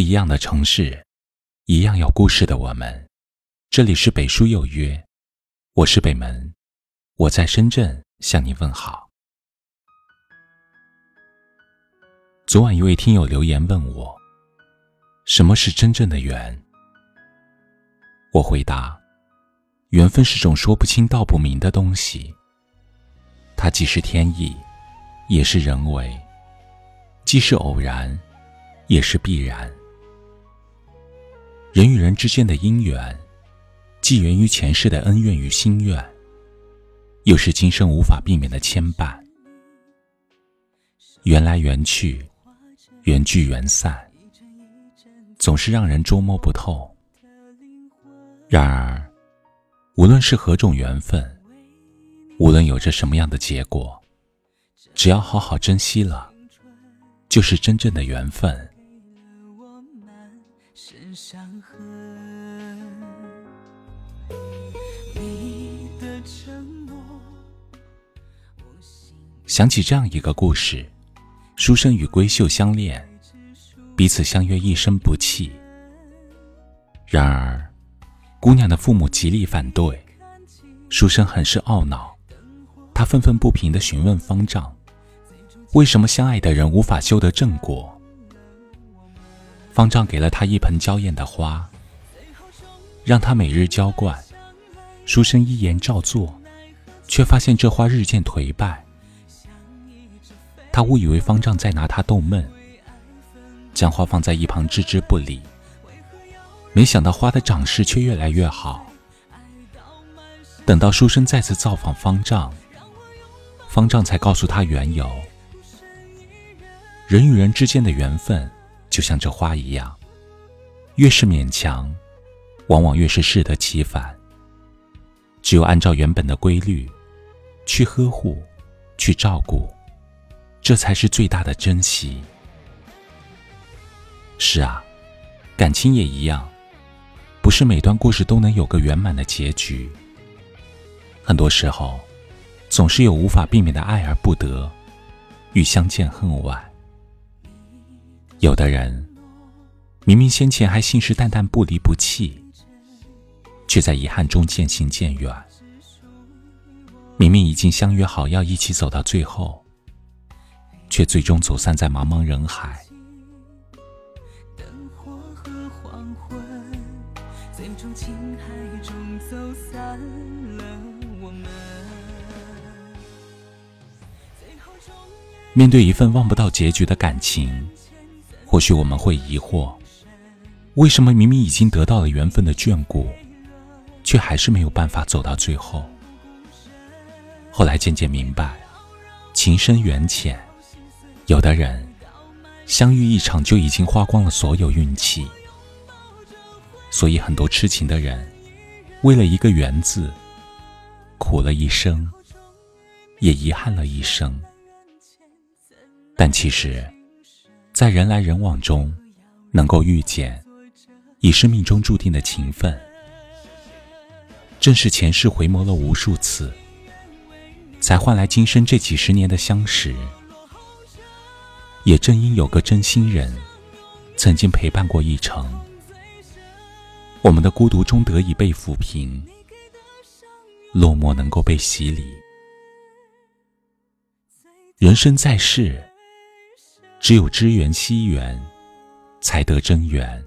一样的城市，一样有故事的我们。这里是北书有约，我是北门，我在深圳向你问好。昨晚一位听友留言问我，什么是真正的缘？我回答，缘分是种说不清道不明的东西，它既是天意，也是人为，既是偶然。也是必然。人与人之间的因缘，既源于前世的恩怨与心愿，又是今生无法避免的牵绊。缘来缘去，缘聚缘散，总是让人捉摸不透。然而，无论是何种缘分，无论有着什么样的结果，只要好好珍惜了，就是真正的缘分。想起这样一个故事：书生与闺秀相恋，彼此相约一生不弃。然而，姑娘的父母极力反对，书生很是懊恼，他愤愤不平地询问方丈：“为什么相爱的人无法修得正果？”方丈给了他一盆娇艳的花，让他每日浇灌。书生一言照做，却发现这花日渐颓败。他误以为方丈在拿他逗闷，将花放在一旁置之不理。没想到花的长势却越来越好。等到书生再次造访方丈，方丈才告诉他缘由：人与人之间的缘分。就像这花一样，越是勉强，往往越是适得其反。只有按照原本的规律，去呵护，去照顾，这才是最大的珍惜。是啊，感情也一样，不是每段故事都能有个圆满的结局。很多时候，总是有无法避免的爱而不得，与相见恨晚。有的人，明明先前还信誓旦旦不离不弃，却在遗憾中渐行渐远。明明已经相约好要一起走到最后，却最终走散在茫茫人海。面对一份望不到结局的感情。或许我们会疑惑，为什么明明已经得到了缘分的眷顾，却还是没有办法走到最后？后来渐渐明白，情深缘浅，有的人相遇一场就已经花光了所有运气，所以很多痴情的人，为了一个缘字，苦了一生，也遗憾了一生。但其实。在人来人往中，能够遇见，已是命中注定的情分。正是前世回眸了无数次，才换来今生这几十年的相识。也正因有个真心人，曾经陪伴过一程，我们的孤独终得以被抚平，落寞能够被洗礼。人生在世。只有知缘惜缘，才得真缘；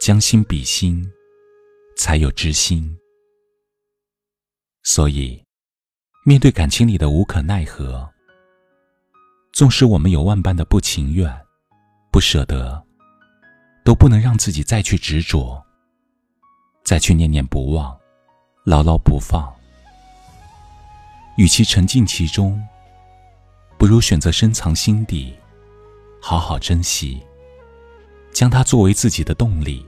将心比心，才有知心。所以，面对感情里的无可奈何，纵使我们有万般的不情愿、不舍得，都不能让自己再去执着，再去念念不忘、牢牢不放。与其沉浸其中。不如选择深藏心底，好好珍惜，将它作为自己的动力。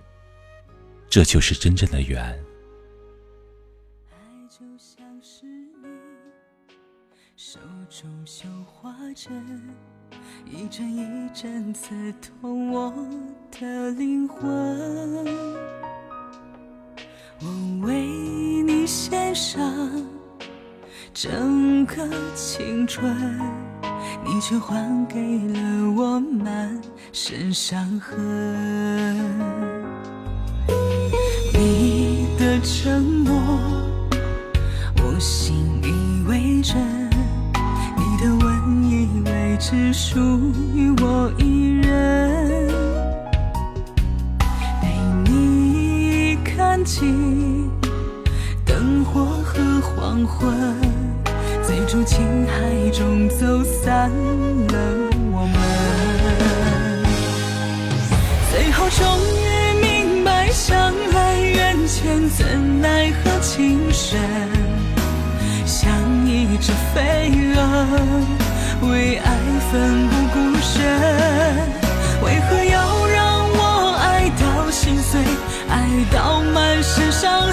这就是真正的缘。爱就像是你手中绣花针，一针一针刺痛我的灵魂。我为你献上整个青春。你却还给了我满身伤痕。你的沉默，我信以为真；你的吻，以为只属于我一人。陪你看尽灯火和黄昏。最初情海中走散了我们，最后终于明白，相爱缘浅，怎奈何情深。像一只飞蛾，为爱奋不顾身，为何要让我爱到心碎，爱到满身伤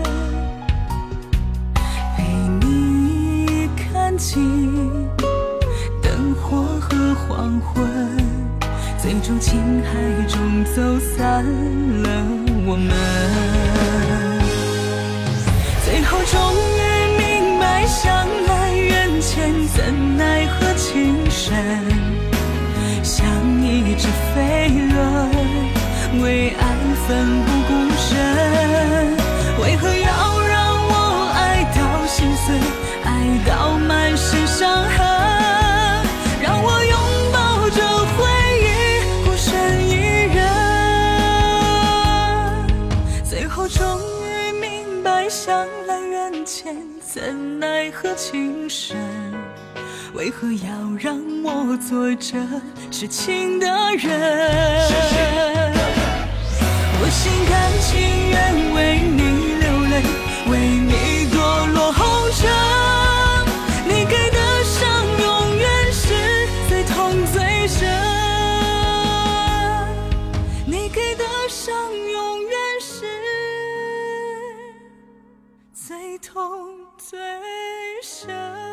情灯火和黄昏，最终情海中走散了我们。最后终于明白，相爱缘浅，怎奈何情深。像一只飞蛾，为爱奋不后终于明白，相来缘浅，怎奈何情深？为何要让我做这痴情的人？我心甘情愿最痛，最深。